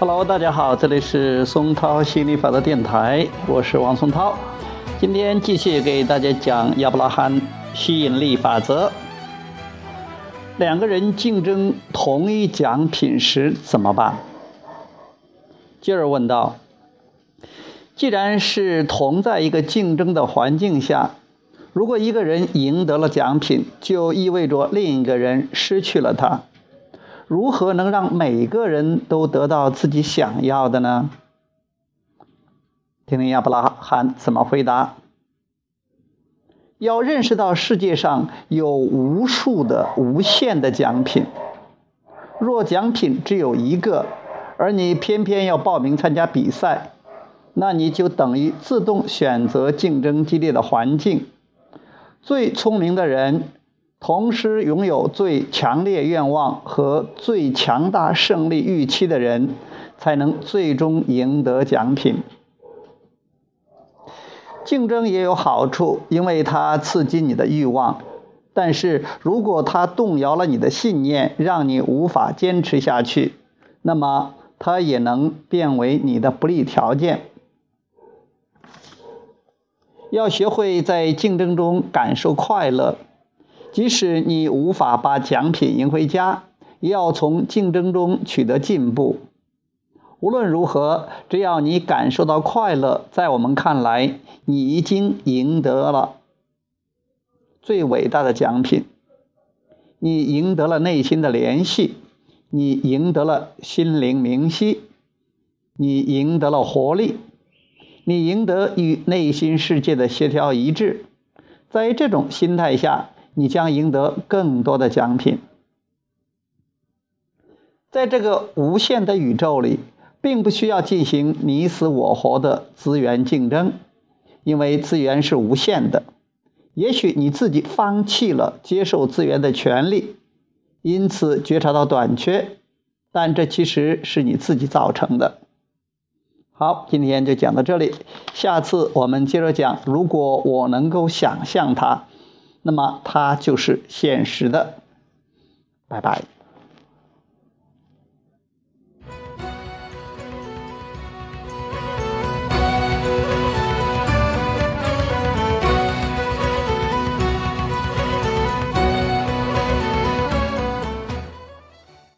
Hello，大家好，这里是松涛心理法则电台，我是王松涛。今天继续给大家讲亚伯拉罕吸引力法则。两个人竞争同一奖品时怎么办？继而问道：既然是同在一个竞争的环境下，如果一个人赢得了奖品，就意味着另一个人失去了它。如何能让每个人都得到自己想要的呢？听听亚伯拉罕怎么回答。要认识到世界上有无数的无限的奖品。若奖品只有一个，而你偏偏要报名参加比赛，那你就等于自动选择竞争激烈的环境。最聪明的人。同时拥有最强烈愿望和最强大胜利预期的人，才能最终赢得奖品。竞争也有好处，因为它刺激你的欲望；但是如果它动摇了你的信念，让你无法坚持下去，那么它也能变为你的不利条件。要学会在竞争中感受快乐。即使你无法把奖品赢回家，也要从竞争中取得进步。无论如何，只要你感受到快乐，在我们看来，你已经赢得了最伟大的奖品。你赢得了内心的联系，你赢得了心灵明晰，你赢得了活力，你赢得与内心世界的协调一致。在这种心态下。你将赢得更多的奖品。在这个无限的宇宙里，并不需要进行你死我活的资源竞争，因为资源是无限的。也许你自己放弃了接受资源的权利，因此觉察到短缺，但这其实是你自己造成的。好，今天就讲到这里，下次我们接着讲。如果我能够想象它。那么它就是现实的，拜拜。